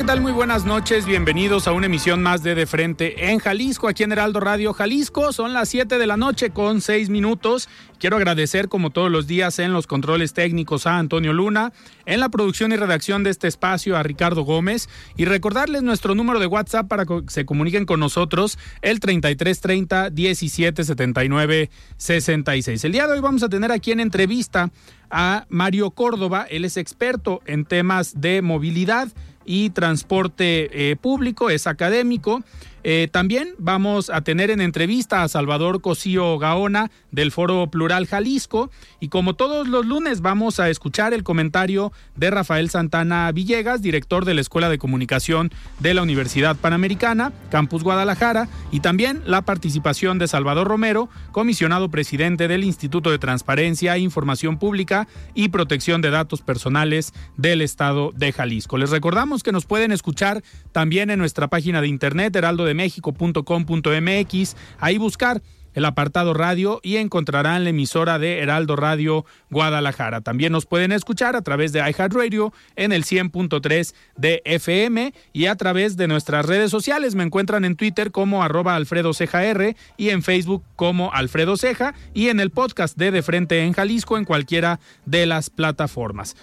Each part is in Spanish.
¿Qué tal? Muy buenas noches. Bienvenidos a una emisión más de De Frente en Jalisco, aquí en Heraldo Radio Jalisco. Son las 7 de la noche con 6 minutos. Quiero agradecer, como todos los días, en los controles técnicos a Antonio Luna, en la producción y redacción de este espacio a Ricardo Gómez y recordarles nuestro número de WhatsApp para que se comuniquen con nosotros, el 3330 1779 66. El día de hoy vamos a tener aquí en entrevista a Mario Córdoba. Él es experto en temas de movilidad y transporte eh, público, es académico. Eh, también vamos a tener en entrevista a Salvador Cosío Gaona del Foro Plural Jalisco y como todos los lunes vamos a escuchar el comentario de Rafael Santana Villegas, director de la Escuela de Comunicación de la Universidad Panamericana, Campus Guadalajara y también la participación de Salvador Romero, comisionado presidente del Instituto de Transparencia, Información Pública y Protección de Datos Personales del Estado de Jalisco. Les recordamos que nos pueden escuchar también en nuestra página de internet heraldo mexico.com.mx, ahí buscar el apartado radio y encontrarán la emisora de Heraldo Radio Guadalajara. También nos pueden escuchar a través de iHeartRadio en el 100.3 de FM y a través de nuestras redes sociales. Me encuentran en Twitter como arroba Alfredo Ceja R y en Facebook como Alfredo Ceja y en el podcast de De Frente en Jalisco en cualquiera de las plataformas.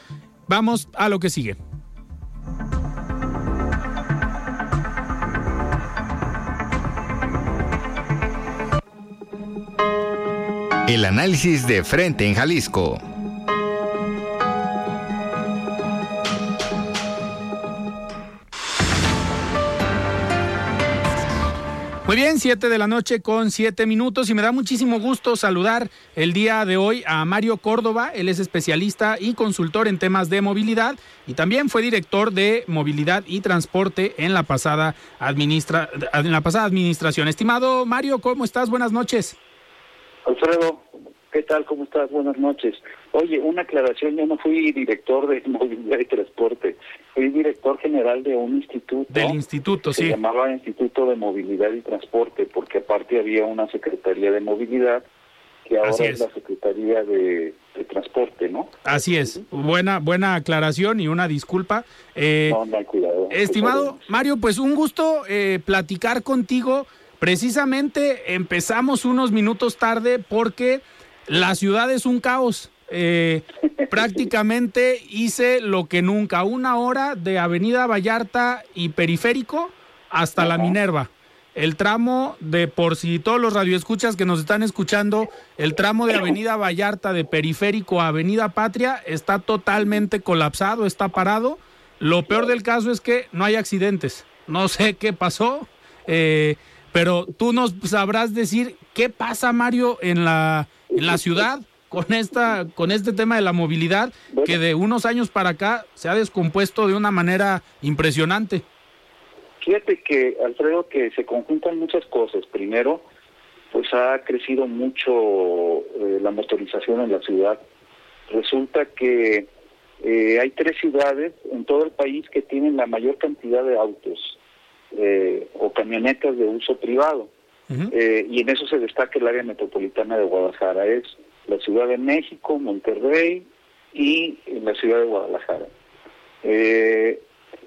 Vamos a lo que sigue. El análisis de frente en Jalisco. Muy bien, siete de la noche con siete minutos y me da muchísimo gusto saludar el día de hoy a Mario Córdoba. Él es especialista y consultor en temas de movilidad y también fue director de movilidad y transporte en la pasada, en la pasada administración. Estimado Mario, ¿cómo estás? Buenas noches. Alfredo, ¿qué tal? ¿Cómo estás? Buenas noches. Oye, una aclaración, yo no fui director de movilidad y transporte, fui director general de un instituto. Del instituto, sí. Se llamaba Instituto de Movilidad y Transporte, porque aparte había una Secretaría de Movilidad que ahora es. la Secretaría de, Transporte, ¿no? Así es. Buena, buena aclaración y una disculpa. Eh, no, no, cuidado. Estimado Mario, pues un gusto eh, platicar contigo Precisamente empezamos unos minutos tarde porque la ciudad es un caos. Eh, prácticamente hice lo que nunca, una hora de Avenida Vallarta y Periférico hasta la Minerva. El tramo de, por si todos los radioescuchas que nos están escuchando, el tramo de Avenida Vallarta de Periférico a Avenida Patria está totalmente colapsado, está parado. Lo peor del caso es que no hay accidentes. No sé qué pasó. Eh, pero tú nos sabrás decir qué pasa, Mario, en la, en la ciudad con esta con este tema de la movilidad que de unos años para acá se ha descompuesto de una manera impresionante. Fíjate que Alfredo que se conjuntan muchas cosas. Primero, pues ha crecido mucho eh, la motorización en la ciudad. Resulta que eh, hay tres ciudades en todo el país que tienen la mayor cantidad de autos eh, o camionetas de uso privado. eh, y en eso se destaca el área metropolitana de Guadalajara. Es la Ciudad de México, Monterrey y la Ciudad de Guadalajara. Eh,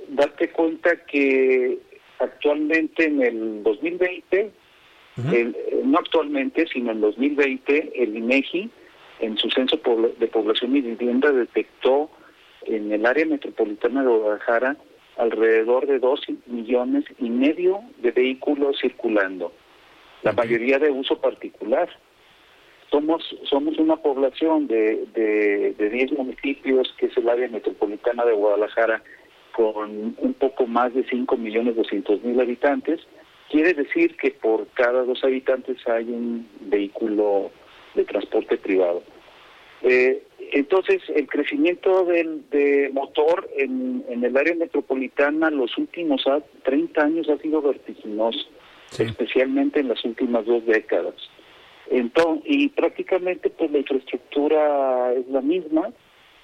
darte cuenta que actualmente en el 2020, el, no actualmente, sino en 2020, el INEGI en su censo de población y vivienda detectó en el área metropolitana de Guadalajara alrededor de dos millones y medio de vehículos circulando, la mayoría de uso particular. Somos, somos una población de, de, de 10 municipios, que es el área metropolitana de Guadalajara, con un poco más de 5 millones 200 mil habitantes. Quiere decir que por cada dos habitantes hay un vehículo de transporte privado. Eh, entonces, el crecimiento del de motor en, en, el área metropolitana los últimos 30 años ha sido vertiginoso, especialmente en las últimas dos décadas. Entonces, y prácticamente pues la infraestructura es la misma,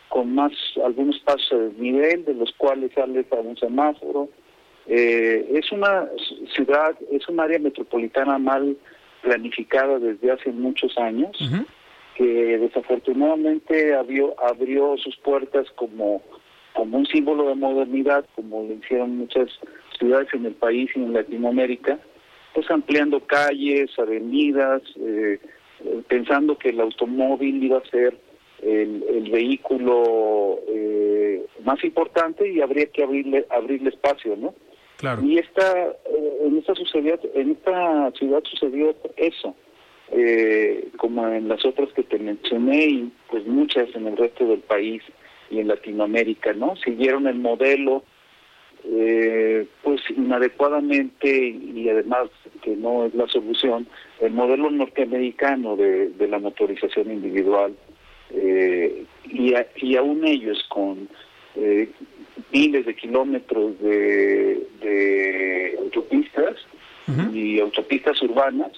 con más algunos pasos de nivel, de los cuales sale para un semáforo. Eh, es una ciudad, es un área metropolitana mal planificada desde hace muchos años, que desafortunadamente abrió, abrió sus puertas como, como un símbolo de modernidad, como lo hicieron muchas ciudades en el país y en Latinoamérica, pues ampliando calles, avenidas, eh, pensando que el automóvil iba a ser el, el vehículo eh, más importante y habría que abrirle abrirle espacio, ¿no? Claro. Y esta eh, en esta sucedió, en esta ciudad sucedió eso, eh, como en las otras que te mencioné y pues muchas en el resto del país y en Latinoamérica, ¿no? Siguieron el modelo eh, pues inadecuadamente y además que no es la solución, el modelo norteamericano de, de la motorización individual eh, y, y aún ellos con eh, miles de kilómetros de, de autopistas y autopistas urbanas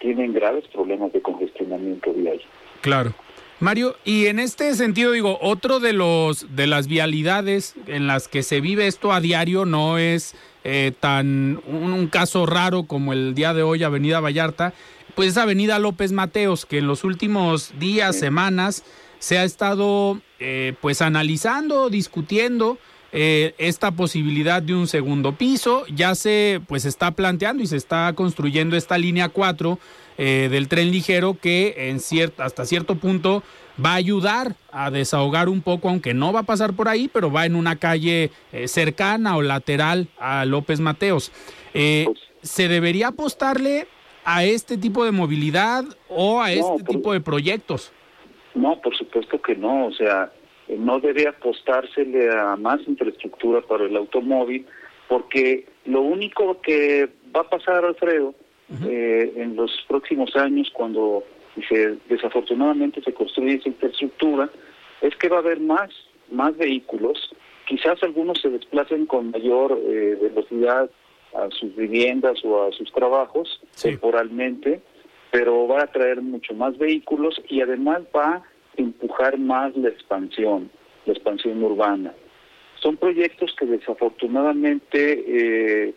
tienen graves problemas de congestionamiento vial. Claro. Mario, y en este sentido digo, otro de los de las vialidades en las que se vive esto a diario no es eh, tan un, caso raro como el día de hoy Avenida Vallarta, pues es Avenida López Mateos que en los últimos días, semanas se ha estado eh, pues analizando, discutiendo eh, esta posibilidad de un segundo piso. Ya se pues está planteando y se está construyendo esta línea 4 eh, del tren ligero que en cierto, hasta cierto punto va a ayudar a desahogar un poco, aunque no va a pasar por ahí, pero va en una calle eh, cercana o lateral a López Mateos. ¿Se debería apostarle a este tipo de movilidad o a este tipo de proyectos? No, por supuesto que no. O sea, no debe apostársele a más infraestructura para el automóvil, porque lo único que va a pasar, Alfredo, eh, en los próximos años, cuando se, desafortunadamente se construye esa infraestructura, es que va a haber más, más vehículos. Quizás algunos se desplacen con mayor eh, velocidad a sus viviendas o a sus trabajos temporalmente, pero va a traer mucho más vehículos y además va a empujar más la expansión, la expansión urbana. Son proyectos que desafortunadamente eh,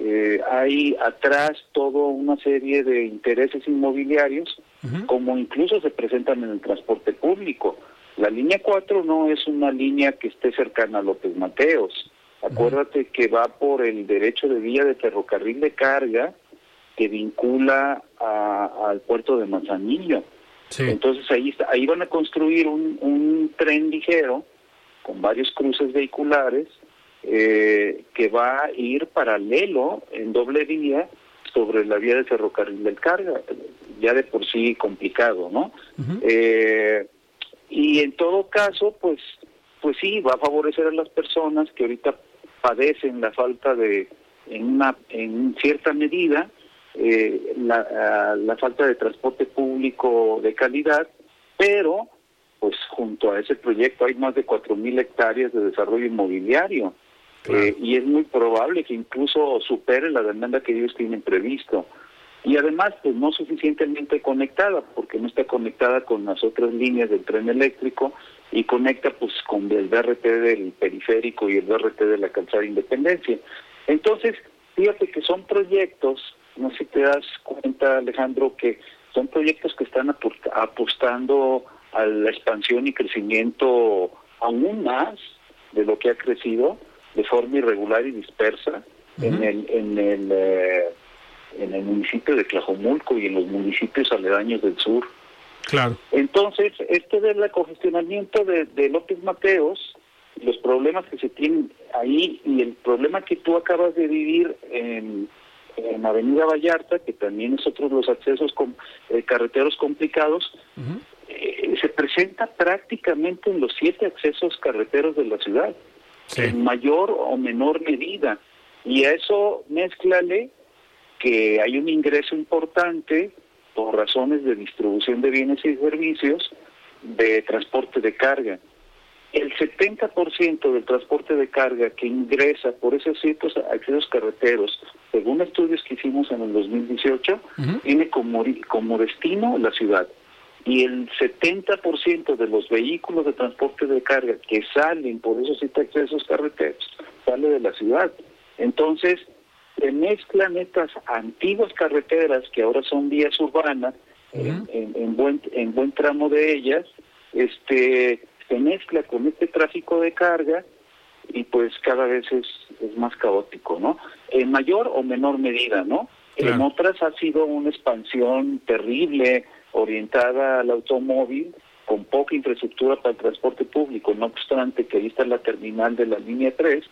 eh, hay atrás toda una serie de intereses inmobiliarios, como incluso se presentan en el transporte público. La línea 4 no es una línea que esté cercana a López Mateos. Acuérdate que va por el derecho de vía de ferrocarril de carga que vincula al puerto de Manzanillo. Entonces ahí, ahí van a construir un, un tren ligero con varios cruces vehiculares eh, que va a ir paralelo en doble vía sobre la vía de ferrocarril del carga, ya de por sí complicado, ¿no? eh, y en todo caso, pues, pues sí, va a favorecer a las personas que ahorita padecen la falta de, en una, en cierta medida, eh, la, la falta de transporte público de calidad, pero pues junto a ese proyecto hay más de cuatro mil hectáreas de desarrollo inmobiliario. Eh, y es muy probable que incluso supere la demanda que ellos tienen previsto. Y además pues no suficientemente conectada porque no está conectada con las otras líneas del tren eléctrico y conecta pues con el BRT del periférico y el BRT de la calzada Independencia. Entonces fíjate que son proyectos no sé si te das cuenta, Alejandro, que son proyectos que están apostando a la expansión y crecimiento aún más de lo que ha crecido de forma irregular y dispersa en el en el eh, en el municipio de Tlajomulco y en los municipios aledaños del sur. Claro. Entonces, este del congestionamiento de, de López Mateos, los problemas que se tienen ahí y el problema que tú acabas de vivir en, en Avenida Vallarta, que también es otro de los accesos con, eh, carreteros complicados, eh, se presenta prácticamente en los siete accesos carreteros de la ciudad, Sí. en mayor o menor medida. Y a eso mézclale que hay un ingreso importante por razones de distribución de bienes y servicios de transporte de carga. El 70% del transporte de carga que ingresa por esos ciertos accesos carreteros, según estudios que hicimos en el 2018, Ujú. tiene como, destino la ciudad. Y el 70% de los vehículos de transporte de carga que salen por esos accesos carreteros sale de la ciudad. Entonces, se mezclan estas antiguas carreteras que ahora son vías urbanas, en, en- en buen, en buen tramo de ellas, este se mezcla con este tráfico de carga y pues cada vez es, es más caótico, ¿no? En mayor o menor medida, ¿no? En otras ha sido una expansión terrible orientada al automóvil con poca infraestructura para el transporte público, no obstante que ahí está la terminal de la línea 3,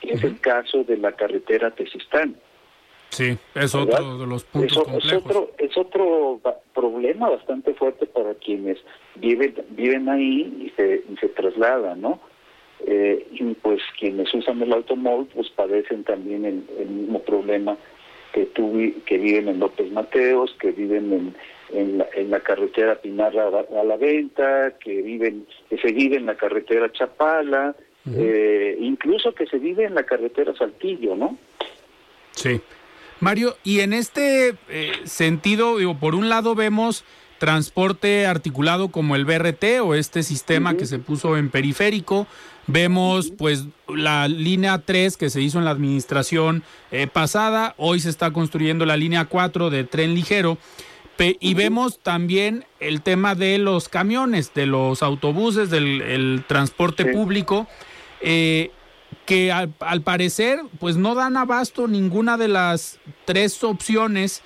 que es el caso de la carretera Tesistán. Sí, es ¿verdad? otro de los puntos es complejos. otro es otro problema bastante fuerte para quienes viven viven ahí y se, y se trasladan, ¿no? Eh, y pues quienes usan el automóvil pues padecen también el, el mismo problema que tú vi- que viven en López Mateos, que viven en, en, la, en la carretera Pinar a, a la Venta, que viven que se vive en la carretera Chapala, eh, incluso que se vive en la carretera Saltillo, ¿no? Sí. Mario, y en este eh, sentido, digo, por un lado vemos transporte articulado como el BRT o este sistema que se puso en periférico. Vemos pues la línea 3 que se hizo en la administración eh, pasada, hoy se está construyendo la línea 4 de tren ligero. Pe- y vemos también el tema de los camiones, de los autobuses, del el transporte Sí. público. Eh, que al, al parecer pues no dan abasto ninguna de las tres opciones,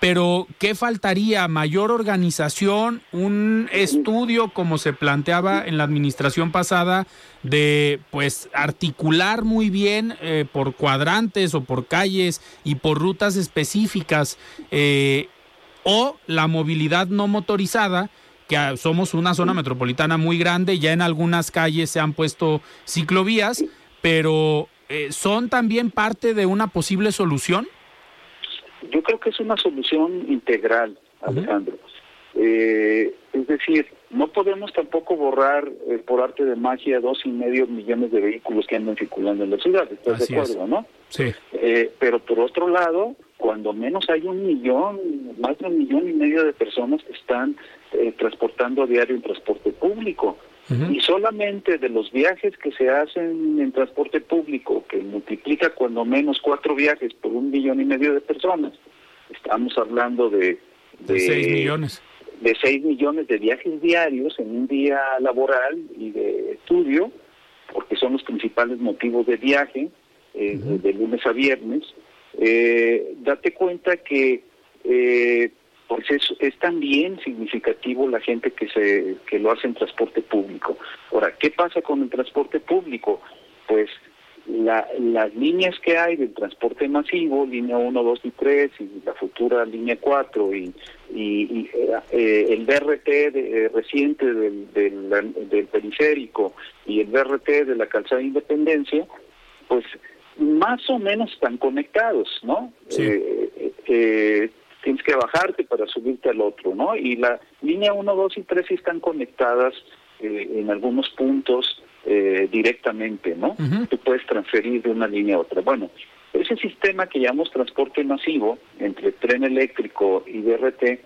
pero ¿qué faltaría? ¿Mayor organización? ¿Un estudio como se planteaba en la administración pasada de pues articular muy bien eh, por cuadrantes o por calles y por rutas específicas? eh, o la movilidad no motorizada, que somos una zona metropolitana muy grande, ya en algunas calles se han puesto ciclovías, pero eh, ¿son también parte de una posible solución? Yo creo que es una solución integral, Alejandro. Eh, es decir, no podemos tampoco borrar eh, por arte de magia dos y medio millones de vehículos que andan circulando en la ciudad. ¿Estás Así de es. acuerdo, no? Sí. Eh, pero por otro lado, cuando menos hay un millón, más de un millón y medio de personas que están eh, transportando a diario en transporte público. Y solamente de los viajes que se hacen en transporte público, que multiplica cuando menos cuatro viajes por un millón y medio de personas, estamos hablando de... De 6 millones. De 6 millones de viajes diarios en un día laboral y de estudio, porque son los principales motivos de viaje, eh, de lunes a viernes. Eh, date cuenta que eh, pues es, es también significativo la gente que se que lo hace en transporte público. Ahora, ¿qué pasa con el transporte público? Pues la, las líneas que hay del transporte masivo, línea 1, 2 y 3, y la futura línea 4, y, y, y, eh, el BRT de, eh, reciente del, del, del periférico y el BRT de la calzada de Independencia, pues más o menos están conectados, ¿no? Sí. Eh, eh, eh, tienes que bajarte para subirte al otro, ¿no? Y la línea 1, 2 y 3 sí están conectadas eh, en algunos puntos eh, directamente, ¿no? Ujú. Tú puedes transferir de una línea a otra. Bueno, ese sistema que llamamos transporte masivo entre tren eléctrico y BRT,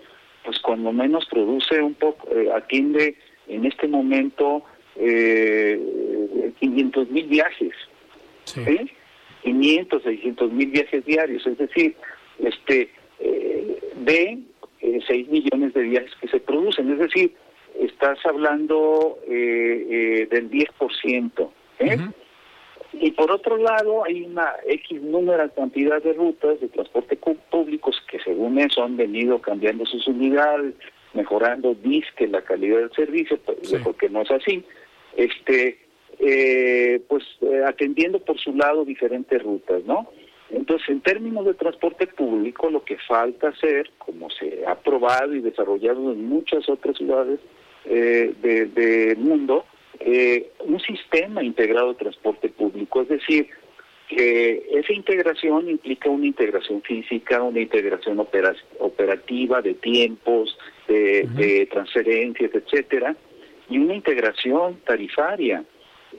pues cuando menos produce un poco, eh, atiende en este momento eh, 500 mil viajes, Sí. ¿sí? 500, 600 mil viajes diarios, es decir, este eh, de eh, 6 millones de viajes que se producen, es decir, estás hablando eh, eh, del 10%. ¿eh? Y por otro lado, hay una X número cantidad de rutas de transporte públicos que según eso han venido cambiando sus unidades mejorando disque la calidad del servicio, pues, porque no es así, este, eh, pues eh, atendiendo por su lado diferentes rutas, ¿no? Entonces, en términos de transporte público, lo que falta hacer, como se ha probado y desarrollado en muchas otras ciudades eh, del de mundo, eh, un sistema integrado de transporte público, es decir, que esa integración implica una integración física, una integración operativa de tiempos, de, transferencias, etcétera, y una integración tarifaria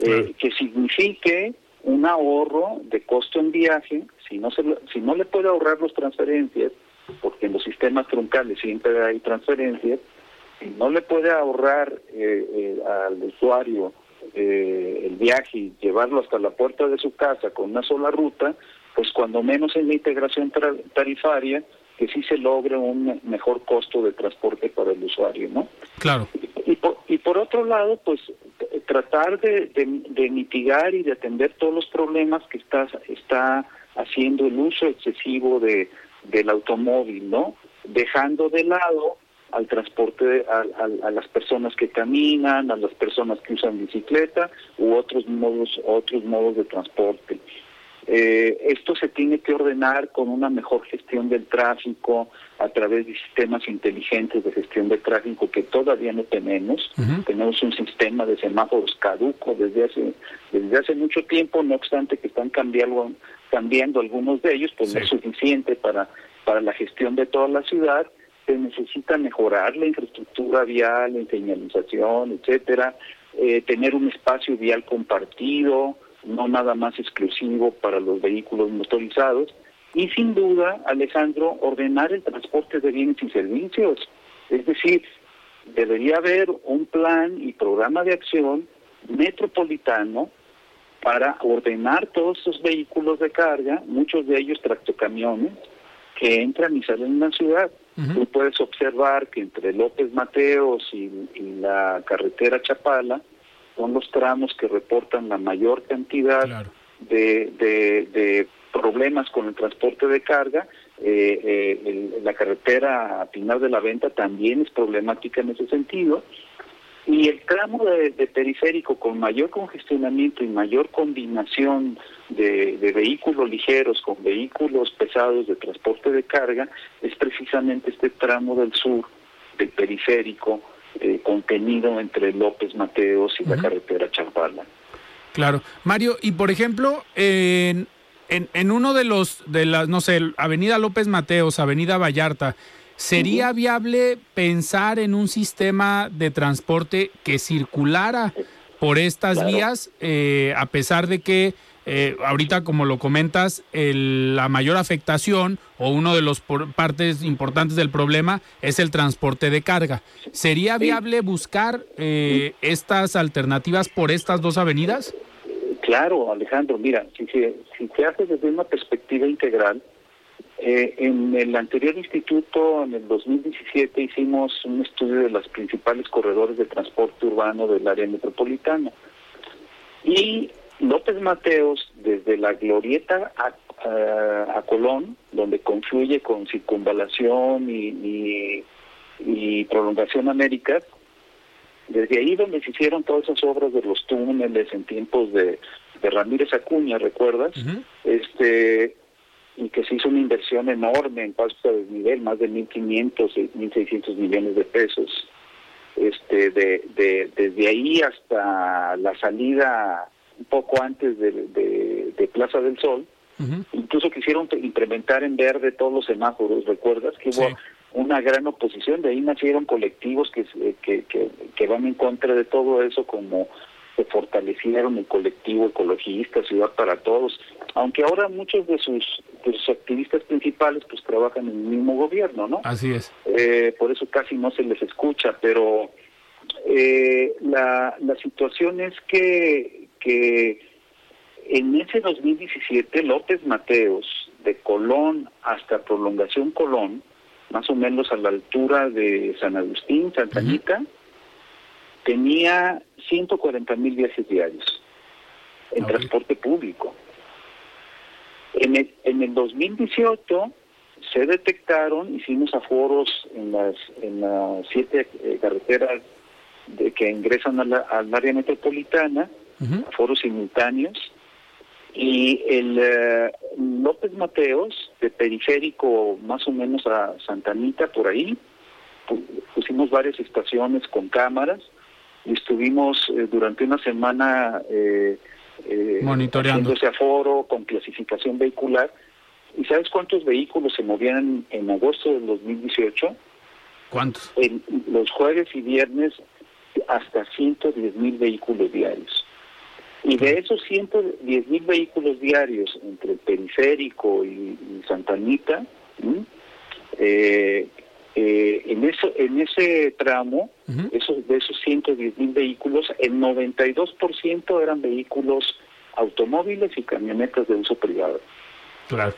eh, que signifique un ahorro de costo en viaje, si no se si no le puede ahorrar las transferencias, porque en los sistemas truncales siempre hay transferencias, si no le puede ahorrar eh, eh, al usuario eh, el viaje y llevarlo hasta la puerta de su casa con una sola ruta, pues cuando menos en la integración tarifaria, que sí se logre un mejor costo de transporte para el usuario, ¿no? Claro. Y, por, y por otro lado, pues tratar de, mitigar y de atender todos los problemas que está, está haciendo el uso excesivo de, del automóvil, ¿no? Dejando de lado al transporte, a, las personas que caminan, a las personas que usan bicicleta u otros modos, otros modos de transporte. Eh, esto se tiene que ordenar con una mejor gestión del tráfico a través de sistemas inteligentes de gestión del tráfico que todavía no tenemos. Tenemos un sistema de semáforos caduco desde hace desde hace mucho tiempo, no obstante que están cambiando cambiando algunos de ellos, pues no es suficiente para para la gestión de toda la ciudad. Se necesita mejorar la infraestructura vial, la señalización, etcétera, eh, tener un espacio vial compartido, no nada más exclusivo para los vehículos motorizados, y sin duda, Alejandro, ordenar el transporte de bienes y servicios. Es decir, debería haber un plan y programa de acción metropolitano para ordenar todos estos vehículos de carga, muchos de ellos tractocamiones, que entran y salen en la ciudad. Tú puedes observar que entre López Mateos y, la carretera Chapala son los tramos que reportan la mayor cantidad de, de, problemas con el transporte de carga. Eh, eh, la carretera a Pinar de la Venta también es problemática en ese sentido. Y el tramo de, periférico con mayor congestionamiento y mayor combinación de, vehículos ligeros con vehículos pesados de transporte de carga es precisamente este tramo del sur del periférico eh, contenido entre López Mateos y la carretera Chapala. Claro. Mario, y por ejemplo, en, en, en uno de los, de las, no sé, Avenida López Mateos, Avenida Vallarta, ¿Sería viable pensar en un sistema de transporte que circulara por estas vías, eh, a pesar de que eh, ahorita, como lo comentas, la mayor afectación o uno de los partes importantes del problema es el transporte de carga. ¿Sería viable buscar eh, estas alternativas por estas dos avenidas? Claro, Alejandro, mira, si si se hace desde una perspectiva integral, eh, en el anterior instituto, en el 2017, hicimos un estudio de los principales corredores de transporte urbano del área metropolitana. Y López Mateos, desde la glorieta a, Colón, donde confluye con circunvalación y, y, prolongación América, desde ahí donde se hicieron todas esas obras de los túneles en tiempos de, de Ramírez Acuña, ¿recuerdas? Este y que se hizo una inversión enorme en pasos de desnivel, más de 1.500, 1.600 millones de pesos. Este, de, de, desde ahí hasta la salida un poco antes de, de, Plaza del Sol, incluso quisieron implementar en verde todos los semáforos, ¿recuerdas? Que hubo una gran oposición, de ahí nacieron colectivos que, que, que, que van en contra de todo eso como se fortalecieron el colectivo ecologista Ciudad para Todos, aunque ahora muchos de sus, activistas principales pues trabajan en el mismo gobierno, ¿no? Así es. Eh, por eso casi no se les escucha, pero eh, la, la situación es que, que en ese 2017 López Mateos, de Colón hasta Prolongación Colón, más o menos a la altura de San Agustín, Santa Anita, tenía 140 mil viajes diarios en transporte público. En el, en el 2018 se detectaron, hicimos aforos en las, en las siete eh, carreteras de, que ingresan al área metropolitana, aforos simultáneos, y el eh, López Mateos, de periférico más o menos a Santanita, por ahí, pusimos varias estaciones con cámaras y estuvimos eh, durante una semana eh, eh, monitoreando ese aforo con clasificación vehicular. ¿Y sabes cuántos vehículos se movían en agosto del 2018? ¿Cuántos? En los jueves y viernes hasta 110 mil vehículos diarios. Y de esos 110 mil vehículos diarios entre el periférico y, Santa Anita, eh, eh, en, eso, en ese tramo, esos, de esos 110 mil vehículos, el 92% eran vehículos automóviles y camionetas de uso privado. Claro.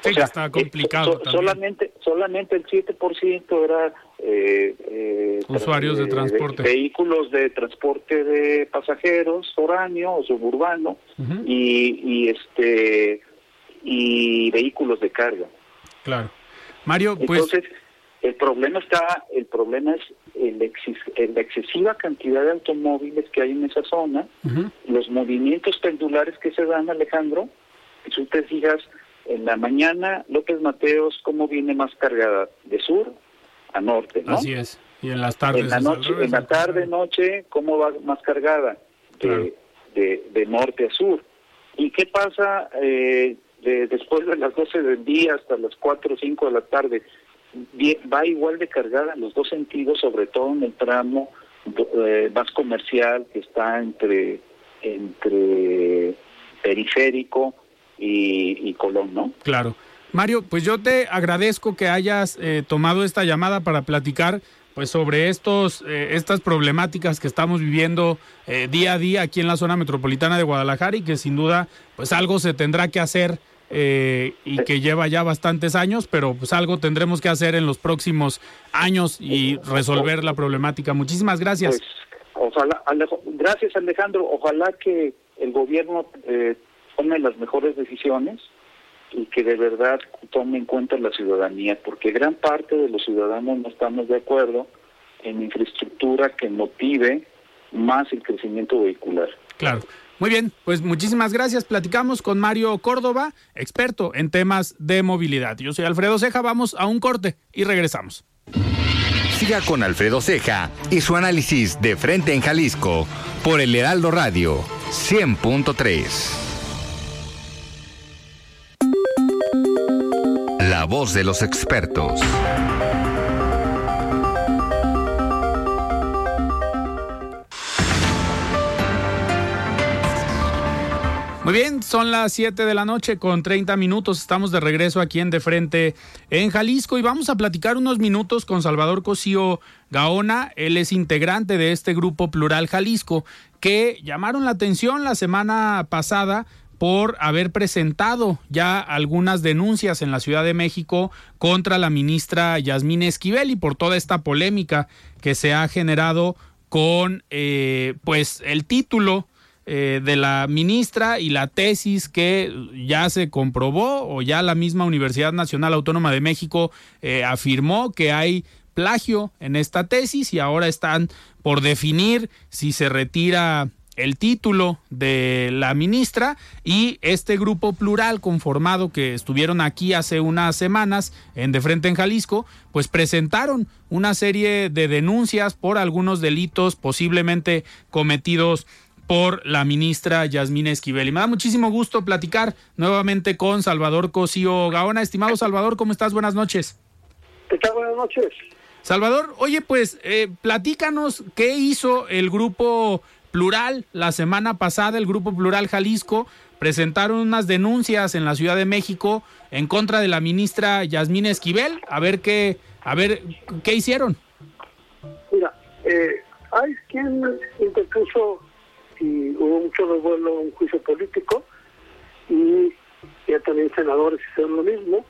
Sí, está complicado. solamente, solamente el 7% era eh, eh, usuarios de transporte. vehículos de transporte de pasajeros, foráneo o suburbano, y, y, este y vehículos de carga. Claro. Mario, pues... Entonces, el problema está, el problema es el la excesiva cantidad de automóviles que hay en esa zona, los movimientos pendulares que se dan, Alejandro, si te fijas, en la mañana López Mateos, ¿cómo viene más cargada? De sur a norte, ¿no? Así es. Y en las tardes. En la, noche, en la tarde, noche, ¿cómo va más cargada? De, de, norte a sur. ¿Y qué pasa eh, después de las 12 del día hasta las 4 o 5 de la tarde? Va igual de cargada en los dos sentidos, sobre todo en el tramo eh, más comercial que está entre, entre periférico y, Colón, ¿no? Claro. Mario, pues yo te agradezco que hayas eh, tomado esta llamada para platicar pues sobre estos eh, estas problemáticas que estamos viviendo eh, día a día aquí en la zona metropolitana de Guadalajara y que sin duda pues algo se tendrá que hacer y que lleva ya bastantes años, pero pues algo tendremos que hacer en los próximos años y resolver la problemática. Muchísimas gracias. Pues, ojalá, gracias Alejandro. Ojalá que el gobierno tome las mejores decisiones y que de verdad tome en cuenta la ciudadanía, porque gran parte de los ciudadanos no estamos de acuerdo en infraestructura que motive más el crecimiento vehicular. Claro. Muy bien, pues muchísimas gracias. Platicamos con Mario Córdoba, experto en temas de movilidad. Yo soy Alfredo Ceja, vamos a un corte y regresamos. Siga con Alfredo Ceja y su análisis de frente en Jalisco por el Heraldo Radio 100.3. Voz de los expertos. Muy bien, son las 7 de la noche con 30 minutos. Estamos de regreso aquí en De Frente en Jalisco y vamos a platicar unos minutos con Salvador Cosío Gaona. Él es integrante de este grupo plural Jalisco que llamaron la atención la semana pasada por haber presentado ya algunas denuncias en la Ciudad de México contra la ministra Yasmín Esquivel y por toda esta polémica que se ha generado con eh, pues el título eh, de la ministra y la tesis que ya se comprobó o ya la misma Universidad Nacional Autónoma de México eh, afirmó que hay plagio en esta tesis y ahora están por definir si se retira el título de la ministra y este grupo plural conformado que estuvieron aquí hace unas semanas en De Frente en Jalisco, pues presentaron una serie de denuncias por algunos delitos posiblemente cometidos por la ministra Yasmín Esquivel. Y me da muchísimo gusto platicar nuevamente con Salvador Cosío Gaona. Estimado Salvador, ¿cómo estás? Buenas noches. ¿Qué tal? Buenas noches. Salvador, oye, pues eh, platícanos qué hizo el grupo Plural, la semana pasada el Grupo Plural Jalisco presentaron unas denuncias en la Ciudad de México en contra de la ministra Yasmín Esquivel. A ver qué, a ver qué hicieron. Mira, eh, hay quien interpuso y hubo mucho revuelo un juicio político y ya también senadores hicieron lo mismo.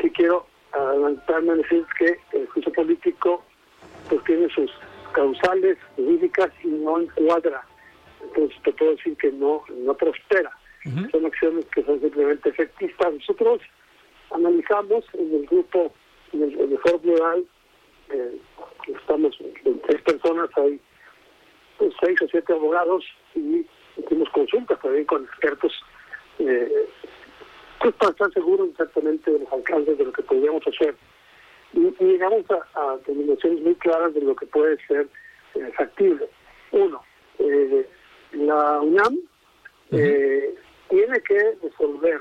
Si quiero adelantarme a decir que el juicio político pues tiene sus causales jurídicas y no encuadra. Entonces te puedo decir que no, no prospera. Son acciones que son simplemente efectistas. Nosotros analizamos en el grupo, en el, en el foro plural, eh, estamos en tres personas, hay pues, seis o siete abogados y hicimos consultas también con expertos eh, pues para estar seguros exactamente de los alcances de lo que podríamos hacer. Y, llegamos a, a, determinaciones muy claras de lo que puede ser eh, factible. Uno, eh, la UNAM eh, tiene que resolver,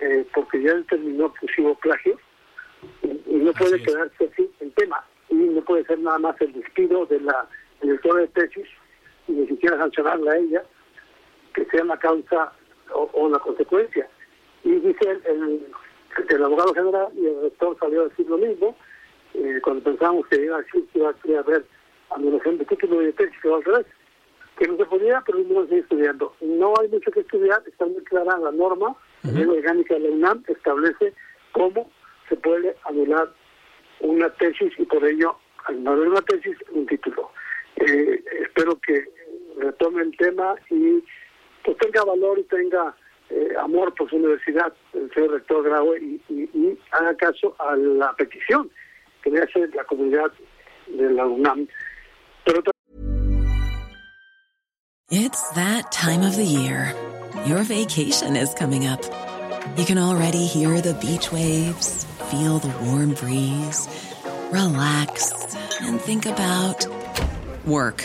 eh, porque ya determinó que hubo plagio, y, y no puede es. quedarse así el tema, y no puede ser nada más el despido de la directora de tesis, y ni siquiera sancionarla a ella, que sea la causa o, o la consecuencia. Y dice el, el, el abogado general y el rector salió a decir lo mismo, eh, cuando pensábamos que iba a decir que iba a haber anulación de título de tesis, que va al revés, que no se podía, pero no sigue estudiando. No hay mucho que estudiar, está muy clara la norma, la ley orgánica de la UNAM establece cómo se puede anular una tesis y por ello anular una tesis un título. Eh, espero que retome el tema y pues tenga valor y tenga eh, amor por su universidad, el señor rector Graue, y, y, y haga caso a la petición que le hace la comunidad de la UNAM. Pero It's that time of the year. Your vacation is coming up. You can already hear the beach waves, feel the warm breeze, relax, and think about work.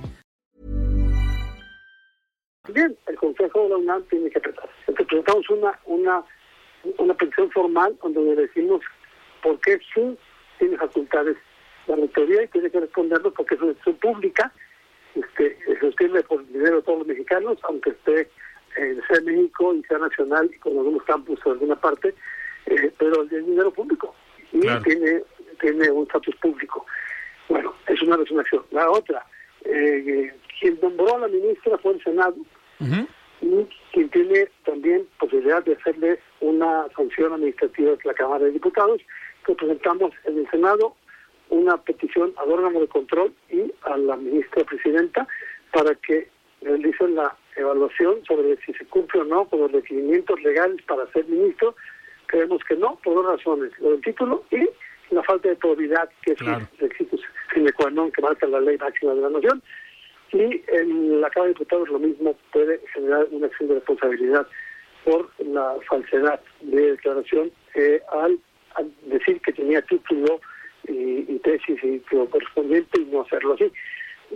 Consejo de la UNAM tiene que tratar. Entonces presentamos una, una, una petición formal donde le decimos por qué sí tiene facultades la rectoría y tiene que responderlo porque es una institución pública, este, se sostiene por dinero de todos los mexicanos, aunque esté en sea de México y sea nacional y con algunos campus en alguna parte, eh, pero es dinero público y Claro. tiene, tiene un estatus público. Bueno, es una resignación. La otra, eh, quien nombró a la ministra fue el Senado, y quien tiene también posibilidad de hacerle una sanción administrativa es la Cámara de Diputados, que presentamos en el Senado una petición al órgano de control y a la ministra presidenta para que realicen la evaluación sobre si se cumple o no con los requerimientos legales para ser ministro. Creemos que no, por dos razones, lo del título y la falta de probidad, que es Claro. el requisito sine qua non que marca la ley máxima de la nación y en la Cámara de Diputados lo mismo puede generar una acción de responsabilidad por la falsedad de declaración eh, al, al decir que tenía título y, y tesis y lo correspondiente y no hacerlo así.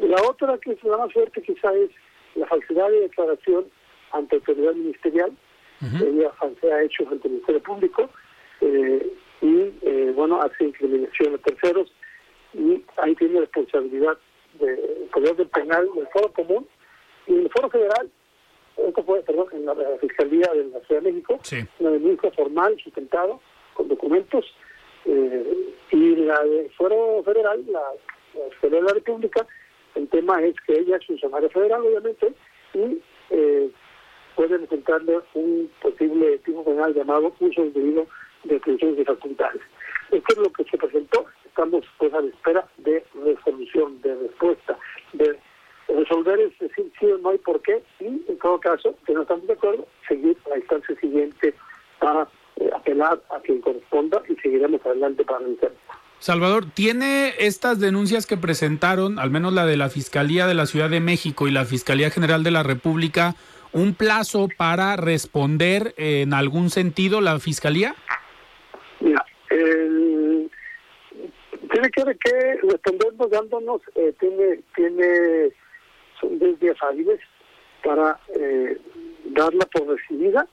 La otra que es la más fuerte quizá es la falsedad de declaración ante autoridad ministerial, ella falsea hechos ante el Ministerio Público eh, y eh, bueno hace incriminación a terceros y ahí tiene responsabilidad del Poder del Penal del Foro Común y en el Foro Federal, esto fue, perdón, en la, la Fiscalía de la Ciudad de México, Sí. una denuncia formal, sustentado, con documentos, eh, y la del Foro Federal, la, la Fiscalía de la República, el tema es que ella es funcionaria federal, obviamente, y eh, puede presentarle un posible tipo penal llamado uso indebido de atribuciones de facultades. Esto es lo que se presentó. Estamos pues a la espera de resolución, de respuesta, de resolver es decir sí o no y por qué, y en todo caso, que no estamos de acuerdo, seguir a la instancia siguiente para eh, apelar a quien corresponda y seguiremos adelante para vencerlo. Salvador, ¿tiene estas denuncias que presentaron, al menos la de la Fiscalía de la Ciudad de México y la Fiscalía General de la República, un plazo para responder eh, en algún sentido la Fiscalía? Mira, el- tiene que que respondernos dándonos, eh, tiene, tiene, son 10 días hábiles para eh, darla por recibida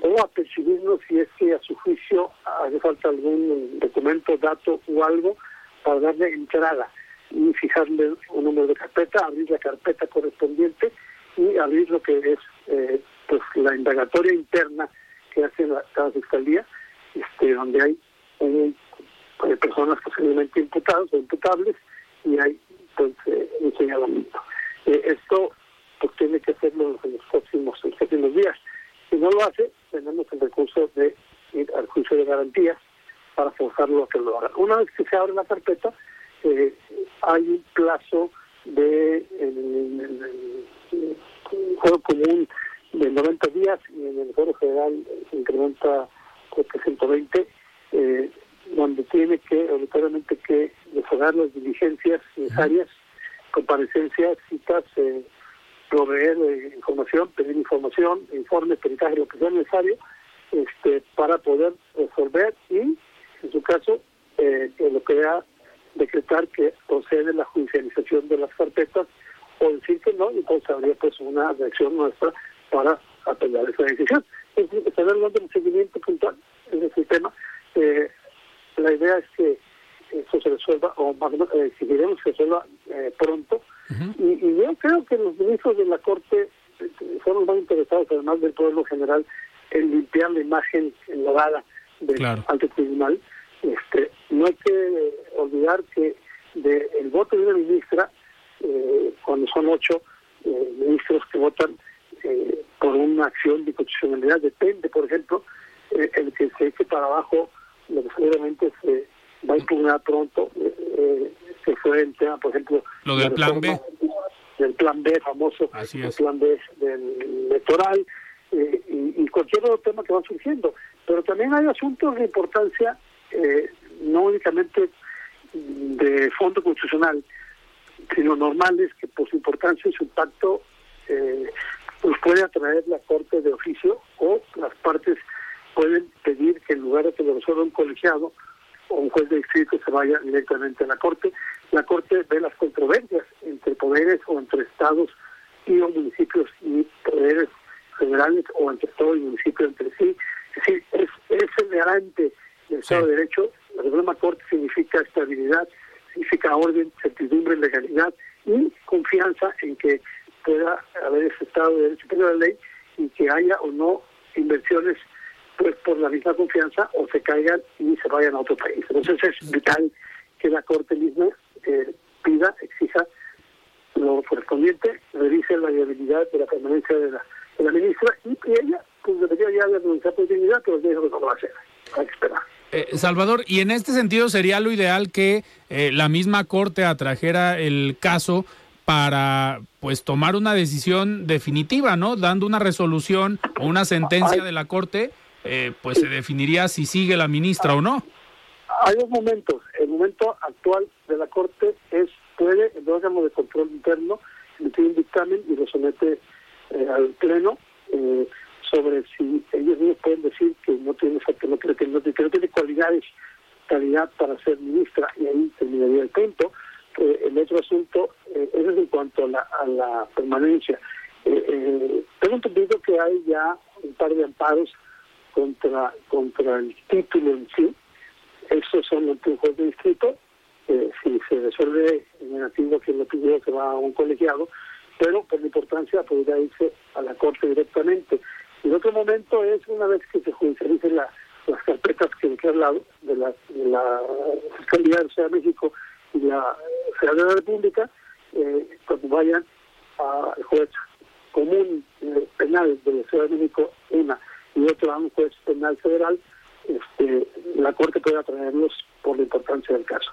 o a percibirnos si es que a su juicio hace falta algún documento, dato o algo para darle entrada y fijarle un número de carpeta, abrir la carpeta correspondiente y abrir lo que es eh, pues la indagatoria interna que hace la, cada fiscalía, este, donde hay un, eh, personas posiblemente imputadas o imputables y hay pues eh, un señalamiento. esto pues tiene que hacerlo en los próximos, en días. Si no lo hace, tenemos el recurso de ir al juicio de garantías para forzarlo a que lo haga. Una vez que se abre la carpeta, eh, hay un plazo de juego común de 90 días y en el foro federal se incrementa creo que 120 eh, donde tiene que obligatoriamente que deshacer las diligencias necesarias comparecencias citas eh, proveer eh, información pedir información informes peritaje lo que sea necesario este para poder resolver y en su caso eh, lo que da decretar que procede la judicialización de las carpetas o decir que no, y entonces habría pues una reacción nuestra para apelar esa decisión. Es decir, estar hablando del seguimiento puntual en ese tema. Eh, la idea es que eso se resuelva, o más eh, exigiremos que se resuelva eh, pronto. y, y, yo creo que los ministros de la Corte eh, fueron más interesados, además del pueblo general, en limpiar la imagen enlodada del claro. ante tribunal este, no hay que olvidar que de el voto de una ministra, eh, cuando son ocho eh, ministros que votan eh, por una acción de constitucionalidad, depende, por ejemplo, el que se eche para abajo, lo que seguramente se va a impugnar pronto, que fue el tema, por ejemplo, lo del plan B. Del plan B famoso, el plan B del electoral, y, y cualquier otro tema que va surgiendo. Pero también hay asuntos de importancia eh, no únicamente de fondo constitucional, sino normales que por su importancia y su impacto eh, pues puede atraer la Corte de oficio o las partes pueden pedir que en lugar de que lo resuelva un colegiado o un juez de distrito se vaya directamente a la Corte. La Corte ve las controversias entre poderes o entre estados y municipios y poderes federales o entre todo el municipio entre sí. Es decir, es, es el garante el Estado de Derecho, la Suprema Corte significa estabilidad, significa orden, certidumbre, legalidad y confianza en que pueda haber ese Estado de Derecho de la ley y que haya o no inversiones pues por la misma confianza o se caigan y se vayan a otro país. Entonces es vital que la Corte misma eh, pida, exija lo correspondiente, revise la viabilidad de la permanencia de la, de la ministra y que ella pues debería ya de renunciar por dignidad, pero dijo que no lo va a hacer. Hay que esperar. Eh, Salvador, y en este sentido sería lo ideal que eh, la misma Corte atrajera el caso para pues tomar una decisión definitiva, ¿no? Dando una resolución o una sentencia de la Corte, eh, pues se definiría si sigue la ministra o no. Hay dos momentos. El momento actual de la Corte es, puede, el órgano de control interno, emitir un dictamen y lo somete al Pleno. Eh, sobre si ellos mismos pueden decir que no tiene que no, que no, que no tiene cualidades calidad para ser ministra y ahí terminaría el punto eh, el otro asunto eh, es en cuanto a la, a la permanencia eh, eh, tengo entendido que hay ya un par de amparos contra contra el título en sí esos son los juez de distrito eh, si se resuelve en negativo que lo pidió se va a un colegiado pero por la importancia podría irse a la corte directamente el otro momento es una vez que se judicialicen la, las carpetas que de la, de la de la Ciudad de México y la Federal de la República, eh, cuando vayan al juez común eh, penal de la Ciudad de México, una, y otro a un juez penal federal, este, la Corte puede atraerlos por la importancia del caso.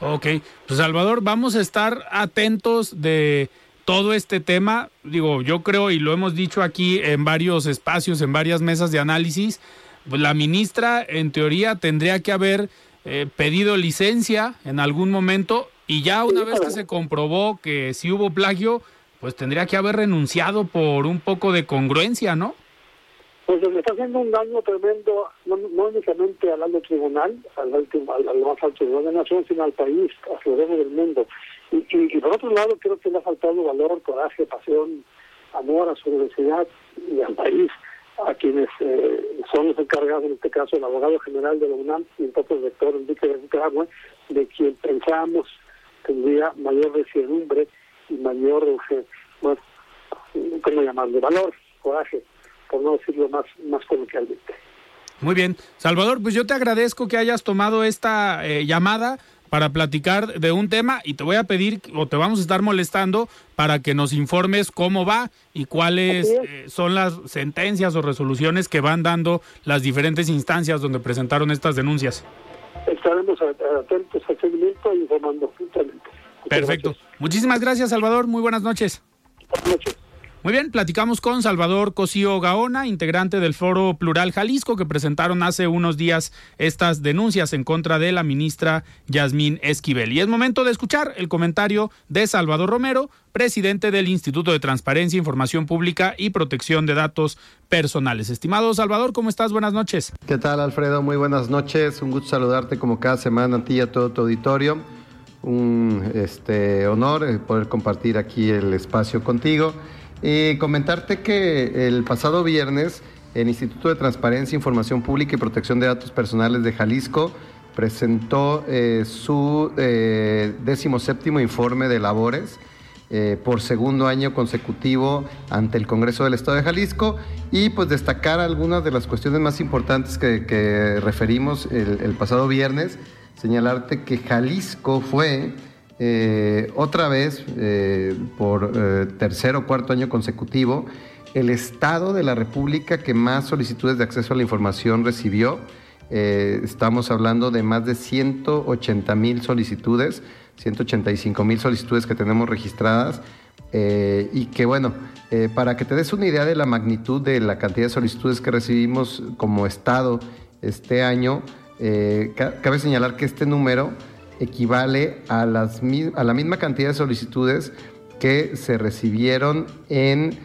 Ok, pues Salvador, vamos a estar atentos de todo este tema, digo, yo creo y lo hemos dicho aquí en varios espacios, en varias mesas de análisis, pues la ministra en teoría tendría que haber eh, pedido licencia en algún momento y ya una vez que se comprobó que sí hubo plagio, pues tendría que haber renunciado por un poco de congruencia, ¿no? Pues le está haciendo un daño tremendo, no, no únicamente al alto tribunal, al, alto, al, al más alto tribunal de la nación, sino al país, a los del mundo. Y, y, y, por otro lado, creo que le ha faltado valor, coraje, pasión, amor a su universidad y al país a quienes eh, son los encargados, en este caso el abogado general de la UNAM y el propio rector Enrique de de quien pensábamos tendría mayor resiedumbre y mayor, eh, bueno, ¿cómo llamarle? Valor, coraje, por no decirlo más, más coloquialmente. Muy bien. Salvador, pues yo te agradezco que hayas tomado esta eh, llamada para platicar de un tema y te voy a pedir o te vamos a estar molestando para que nos informes cómo va y cuáles eh, son las sentencias o resoluciones que van dando las diferentes instancias donde presentaron estas denuncias. Estaremos atentos al seguimiento e informando Perfecto. Muchísimas gracias, Salvador. Muy buenas noches. Buenas noches. Muy bien, platicamos con Salvador Cosío Gaona, integrante del Foro Plural Jalisco, que presentaron hace unos días estas denuncias en contra de la ministra Yasmín Esquivel. Y es momento de escuchar el comentario de Salvador Romero, presidente del Instituto de Transparencia, Información Pública y Protección de Datos Personales. Estimado Salvador, ¿cómo estás? Buenas noches. ¿Qué tal, Alfredo? Muy buenas noches. Un gusto saludarte como cada semana a ti y a todo tu auditorio. Un este, honor eh, poder compartir aquí el espacio contigo. Y comentarte que el pasado viernes el Instituto de Transparencia, Información Pública y Protección de Datos Personales de Jalisco presentó eh, su eh, decimoséptimo informe de labores eh, por segundo año consecutivo ante el Congreso del Estado de Jalisco. Y pues destacar algunas de las cuestiones más importantes que, referimos el pasado viernes, señalarte que Jalisco fue eh, otra vez, eh, por eh, tercer o cuarto año consecutivo, el Estado de la República que más solicitudes de acceso a la información recibió. estamos hablando de más de 180 mil solicitudes, 185 mil solicitudes que tenemos registradas. y que bueno, para que te des una idea de la magnitud de la cantidad de solicitudes que recibimos como Estado este año, cabe señalar que este número equivale a, las, a la misma cantidad de solicitudes que se recibieron en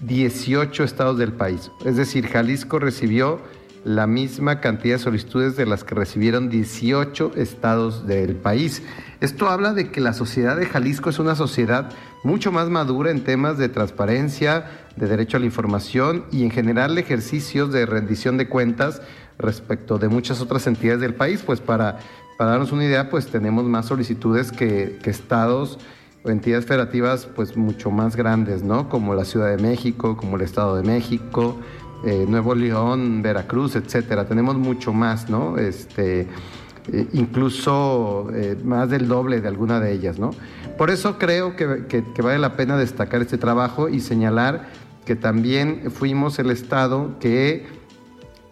18 estados del país. Es decir, Jalisco recibió la misma cantidad de solicitudes de las que recibieron 18 estados del país. Esto habla de que la sociedad de Jalisco es una sociedad mucho más madura en temas de transparencia, de derecho a la información y en general ejercicios de rendición de cuentas respecto de muchas otras entidades del país, pues para para darnos una idea, pues tenemos más solicitudes que, estados o entidades federativas pues mucho más grandes, ¿no? Como la Ciudad de México, como el Estado de México, eh, Nuevo León, Veracruz, etcétera. Tenemos mucho más, ¿no? Este, eh, incluso eh, más del doble de alguna de ellas, ¿no? Por eso creo que, vale la pena destacar este trabajo y señalar que también fuimos el Estado que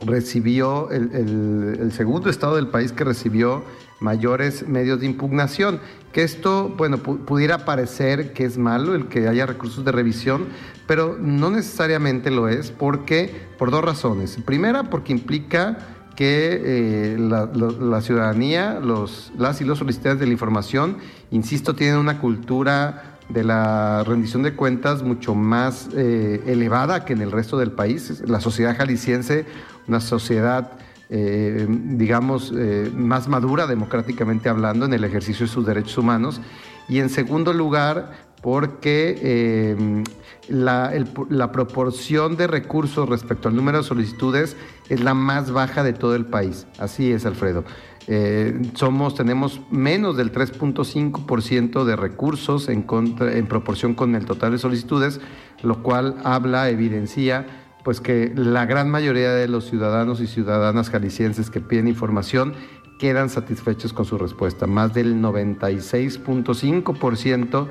recibió el, segundo estado del país que recibió mayores medios de impugnación. Que esto, bueno, pudiera parecer que es malo el que haya recursos de revisión, pero no necesariamente lo es, porque, por dos razones. Primera, porque implica que eh, la, ciudadanía, los, las y los solicitantes de la información, insisto, tienen una cultura de la rendición de cuentas mucho más eh, elevada que en el resto del país. La sociedad jalisciense una sociedad, eh, digamos, eh, más madura democráticamente hablando en el ejercicio de sus derechos humanos. Y en segundo lugar, porque eh, la, proporción de recursos respecto al número de solicitudes es la más baja de todo el país. Así es, Alfredo. somos, tenemos menos del 3.5% de recursos en, en proporción con el total de solicitudes, lo cual habla, evidencia pues que la gran mayoría de los ciudadanos y ciudadanas jaliscienses que piden información quedan satisfechos con su respuesta. Más del 96.5%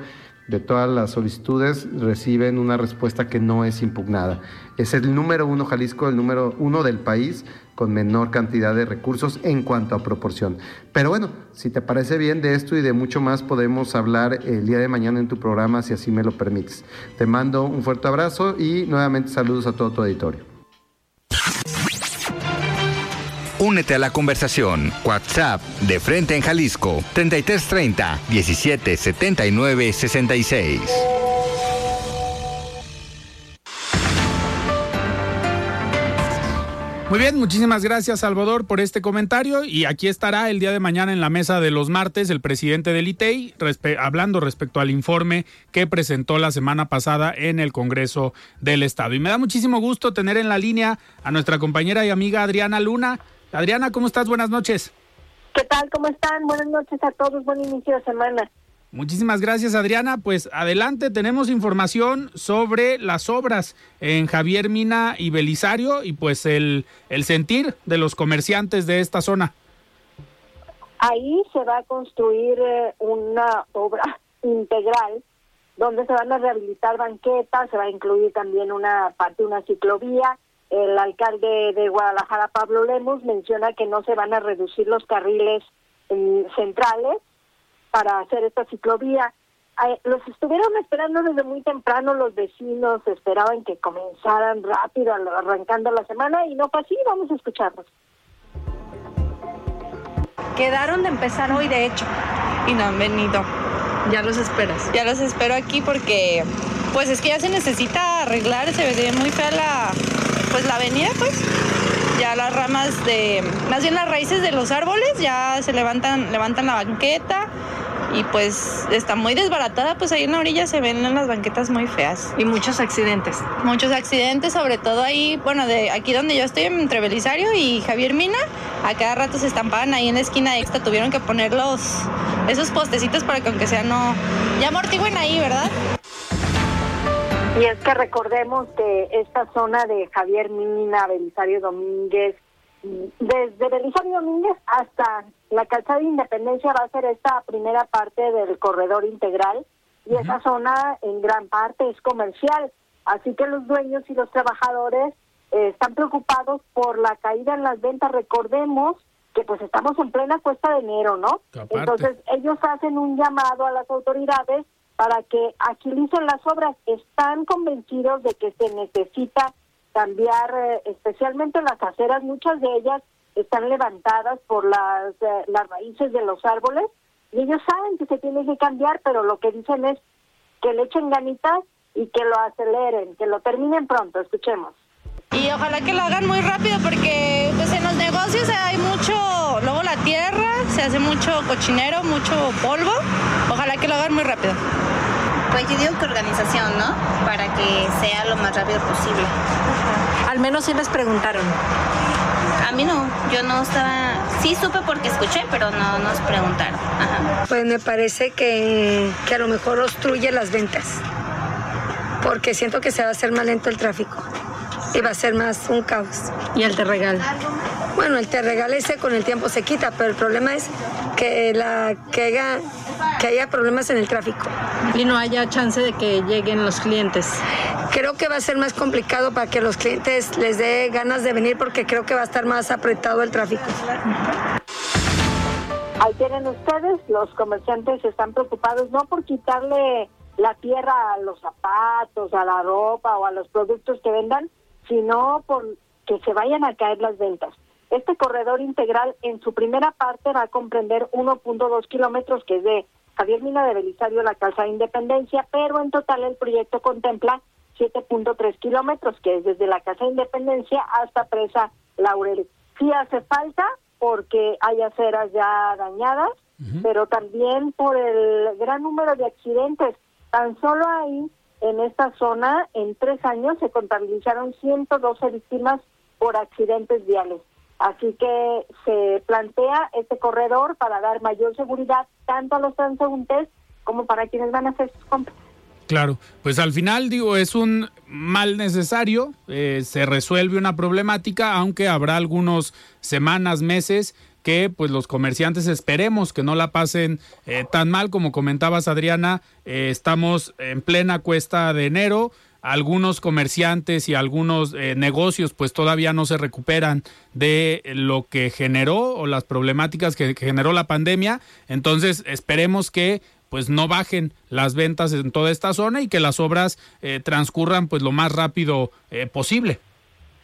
de todas las solicitudes reciben una respuesta que no es impugnada. Es el número uno Jalisco, el número uno del país con menor cantidad de recursos en cuanto a proporción. Pero bueno, si te parece bien de esto y de mucho más podemos hablar el día de mañana en tu programa si así me lo permites. Te mando un fuerte abrazo y nuevamente saludos a todo tu auditorio. Únete a la conversación. WhatsApp de Frente en Jalisco 3330 1779 66. Muy bien, muchísimas gracias Salvador por este comentario y aquí estará el día de mañana en la mesa de los martes el presidente del ITEI hablando respecto al informe que presentó la semana pasada en el Congreso del Estado. Y me da muchísimo gusto tener en la línea a nuestra compañera y amiga Adriana Luna. Adriana, ¿cómo estás? Buenas noches. ¿Qué tal? ¿Cómo están? Buenas noches a todos. Buen inicio de semana. Muchísimas gracias, Adriana. Pues adelante, tenemos información sobre las obras en Javier Mina y Belisario y pues el, el sentir de los comerciantes de esta zona. Ahí se va a construir eh, una obra integral donde se van a rehabilitar banquetas, se va a incluir también una parte, una ciclovía. El alcalde de Guadalajara, Pablo Lemos, menciona que no se van a reducir los carriles mm, centrales, para hacer esta ciclovía. Los estuvieron esperando desde muy temprano, los vecinos esperaban que comenzaran rápido arrancando la semana y no fue así, vamos a escucharlos. Quedaron de empezar hoy, de hecho, y no han venido. ¿Ya los esperas? Ya los espero aquí porque, pues es que ya se necesita arreglar, se ve muy fea la, pues la avenida, pues. Ya las ramas de, más bien las raíces de los árboles ya se levantan, levantan la banqueta, y pues está muy desbaratada, pues ahí en la orilla se ven las banquetas muy feas. Y muchos accidentes. Muchos accidentes, sobre todo ahí, bueno, de aquí donde yo estoy, entre Belisario y Javier Mina, a cada rato se estampaban ahí en la esquina extra, tuvieron que poner los, esos postecitos para que aunque sea no, ya amortigüen ahí, ¿verdad? Y es que recordemos que esta zona de Javier Mina, Belisario Domínguez, desde Belisario Domínguez hasta la calzada de Independencia va a ser esta primera parte del corredor integral y esa zona en gran parte es comercial. Así que los dueños y los trabajadores eh, están preocupados por la caída en las ventas. Recordemos que pues estamos en plena cuesta de enero, ¿no? Entonces ellos hacen un llamado a las autoridades para que agilicen las obras. Están convencidos de que se necesita cambiar eh, especialmente las aceras, muchas de ellas están levantadas por las, eh, las raíces de los árboles y ellos saben que se tiene que cambiar, pero lo que dicen es que le echen ganitas y que lo aceleren, que lo terminen pronto. Escuchemos. Y ojalá que lo hagan muy rápido porque pues en los negocios hay mucho, luego la tierra, se hace mucho cochinero, mucho polvo. Ojalá que lo hagan muy rápido. Pues yo digo que organización, ¿no? Para que sea lo más rápido posible. Al menos sí les preguntaron. A mí no, yo no estaba, sí supe porque escuché, pero no nos preguntaron. Pues me parece que, que a lo mejor obstruye las ventas, porque siento que se va a hacer más lento el tráfico y va a ser más un caos. ¿Y el terregal? Bueno, el terregal ese con el tiempo se quita, pero el problema es que, la, que, haya, que haya problemas en el tráfico. Y no haya chance de que lleguen los clientes. Creo que va a ser más complicado para que los clientes les dé ganas de venir porque creo que va a estar más apretado el tráfico. Ahí tienen ustedes, los comerciantes están preocupados no por quitarle la tierra a los zapatos, a la ropa o a los productos que vendan, sino por que se vayan a caer las ventas. Este corredor integral en su primera parte va a comprender 1.2 kilómetros, que es de Javier Mina de Belisario a la Calzada Independencia, pero en total el proyecto contempla 7.3 kilómetros, que es desde la Casa Independencia hasta Presa Laurel. Sí hace falta porque hay aceras ya dañadas, pero también por el gran número de accidentes. Tan solo ahí, en esta zona, en tres años se contabilizaron 112 víctimas por accidentes viales. Así que se plantea este corredor para dar mayor seguridad tanto a los transeúntes como para quienes van a hacer sus compras. Claro, pues al final digo, es un mal necesario, eh, se resuelve una problemática, aunque habrá algunos semanas, meses que pues los comerciantes esperemos que no la pasen eh, tan mal como comentabas Adriana, eh, estamos en plena cuesta de enero, algunos comerciantes y algunos eh, negocios pues todavía no se recuperan de lo que generó o las problemáticas que, generó la pandemia. Entonces esperemos que pues no bajen las ventas en toda esta zona y que las obras eh, transcurran pues lo más rápido eh, posible.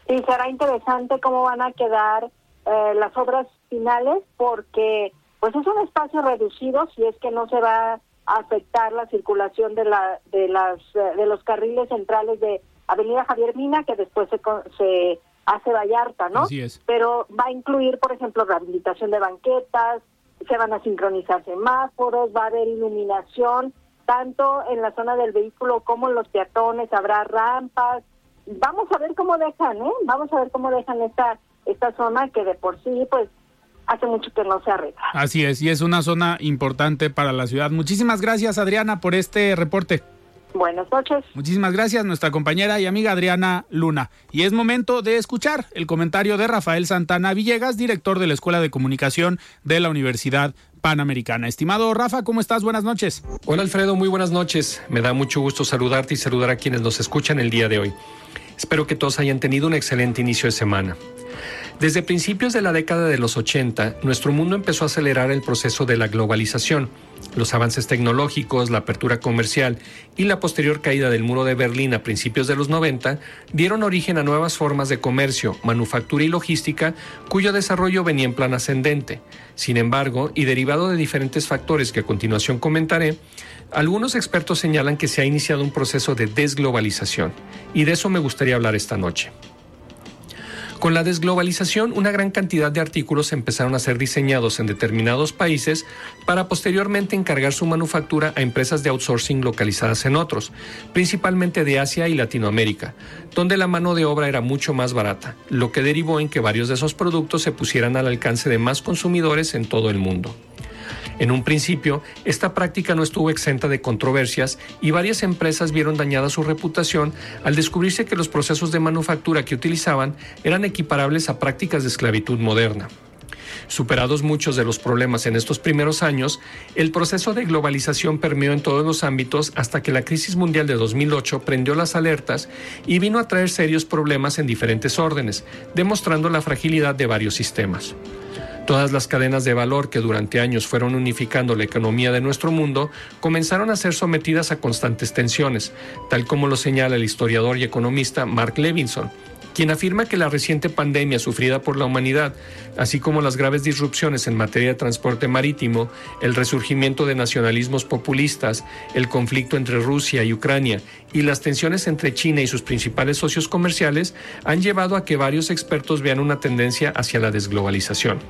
Y será interesante cómo van a quedar las obras finales porque pues es un espacio reducido si es que no se va afectar la circulación de la de las de los carriles centrales de Avenida Javier Mina que después se, se hace Vallarta, ¿no? Así es. Pero va a incluir, por ejemplo, rehabilitación de banquetas, se van a sincronizar semáforos, va a haber iluminación, tanto en la zona del vehículo como en los peatones, habrá rampas. Vamos a ver cómo dejan, ¿eh? Vamos a ver cómo dejan esta, esta zona que de por sí, pues, hace mucho que no se arregla. Así es, y es una zona importante para la ciudad. Muchísimas gracias, Adriana, por este reporte. Buenas noches. Muchísimas gracias, nuestra compañera y amiga Adriana Luna. Y es momento de escuchar el comentario de Rafael Santana Villegas, director de la Escuela de Comunicación de la Universidad Panamericana. Estimado Rafa, ¿cómo estás? Buenas noches. Hola Alfredo, muy buenas noches. Me da mucho gusto saludarte y saludar a quienes nos escuchan el día de hoy. Espero que todos hayan tenido un excelente inicio de semana. Desde principios de la década de los 80, nuestro mundo empezó a acelerar el proceso de la globalización. Los avances tecnológicos, la apertura comercial y la posterior caída del muro de Berlín a principios de los 90 dieron origen a nuevas formas de comercio, manufactura y logística cuyo desarrollo venía en plan ascendente. Sin embargo, y derivado de diferentes factores que a continuación comentaré, algunos expertos señalan que se ha iniciado un proceso de desglobalización, y de eso me gustaría hablar esta noche. Con la desglobalización, una gran cantidad de artículos empezaron a ser diseñados en determinados países para posteriormente encargar su manufactura a empresas de outsourcing localizadas en otros, principalmente de Asia y Latinoamérica, donde la mano de obra era mucho más barata, lo que derivó en que varios de esos productos se pusieran al alcance de más consumidores en todo el mundo. En un principio, esta práctica no estuvo exenta de controversias y varias empresas vieron dañada su reputación al descubrirse que los procesos de manufactura que utilizaban eran equiparables a prácticas de esclavitud moderna. Superados muchos de los problemas en estos primeros años, el proceso de globalización permeó en todos los ámbitos hasta que la crisis mundial de 2008 prendió las alertas y vino a traer serios problemas en diferentes órdenes, demostrando la fragilidad de varios sistemas. Todas las cadenas de valor que durante años fueron unificando la economía de nuestro mundo comenzaron a ser sometidas a constantes tensiones, tal como lo señala el historiador y economista Mark Levinson, quien afirma que la reciente pandemia sufrida por la humanidad, así como las graves disrupciones en materia de transporte marítimo, el resurgimiento de nacionalismos populistas, el conflicto entre Rusia y Ucrania y las tensiones entre China y sus principales socios comerciales han llevado a que varios expertos vean una tendencia hacia la desglobalización.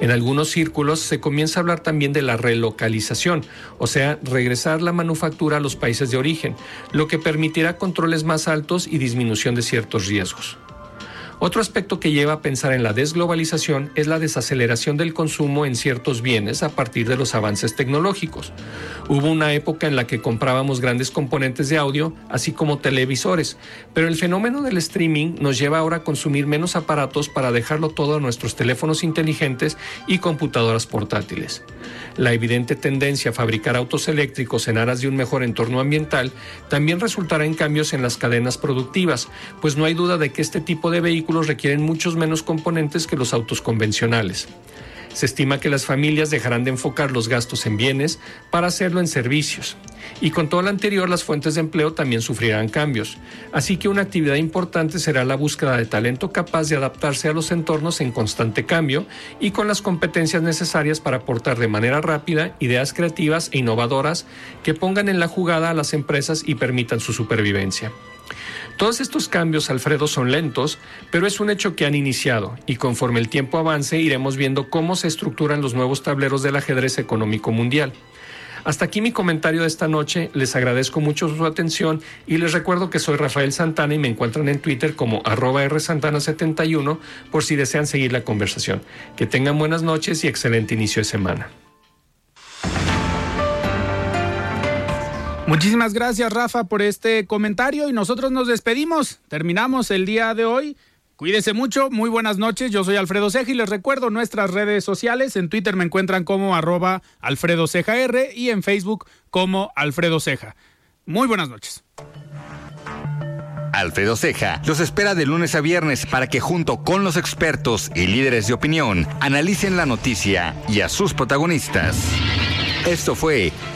En algunos círculos se comienza a hablar también de la relocalización, o sea, regresar la manufactura a los países de origen, lo que permitirá controles más altos y disminución de ciertos riesgos. Otro aspecto que lleva a pensar en la desglobalización es la desaceleración del consumo en ciertos bienes a partir de los avances tecnológicos. Hubo una época en la que comprábamos grandes componentes de audio, así como televisores, pero el fenómeno del streaming nos lleva ahora a consumir menos aparatos para dejarlo todo a nuestros teléfonos inteligentes y computadoras portátiles. La evidente tendencia a fabricar autos eléctricos en aras de un mejor entorno ambiental también resultará en cambios en las cadenas productivas, pues no hay duda de que este tipo de vehículos requieren muchos menos componentes que los autos convencionales. Se estima que las familias dejarán de enfocar los gastos en bienes para hacerlo en servicios. Y con todo lo anterior, las fuentes de empleo también sufrirán cambios. Así que una actividad importante será la búsqueda de talento capaz de adaptarse a los entornos en constante cambio y con las competencias necesarias para aportar de manera rápida ideas creativas e innovadoras que pongan en la jugada a las empresas y permitan su supervivencia. Todos estos cambios, Alfredo, son lentos, pero es un hecho que han iniciado y conforme el tiempo avance iremos viendo cómo se estructuran los nuevos tableros del ajedrez económico mundial. Hasta aquí mi comentario de esta noche. Les agradezco mucho su atención y les recuerdo que soy Rafael Santana y me encuentran en Twitter como arroba rsantana71 por si desean seguir la conversación. Que tengan buenas noches y excelente inicio de semana. Muchísimas gracias Rafa por este comentario y nosotros nos despedimos. Terminamos el día de hoy. Cuídese mucho, muy buenas noches. Yo soy Alfredo Ceja y les recuerdo nuestras redes sociales. En Twitter me encuentran como arroba Alfredo Ceja y en Facebook como Alfredo Ceja. Muy buenas noches. Alfredo Ceja los espera de lunes a viernes para que junto con los expertos y líderes de opinión analicen la noticia y a sus protagonistas. Esto fue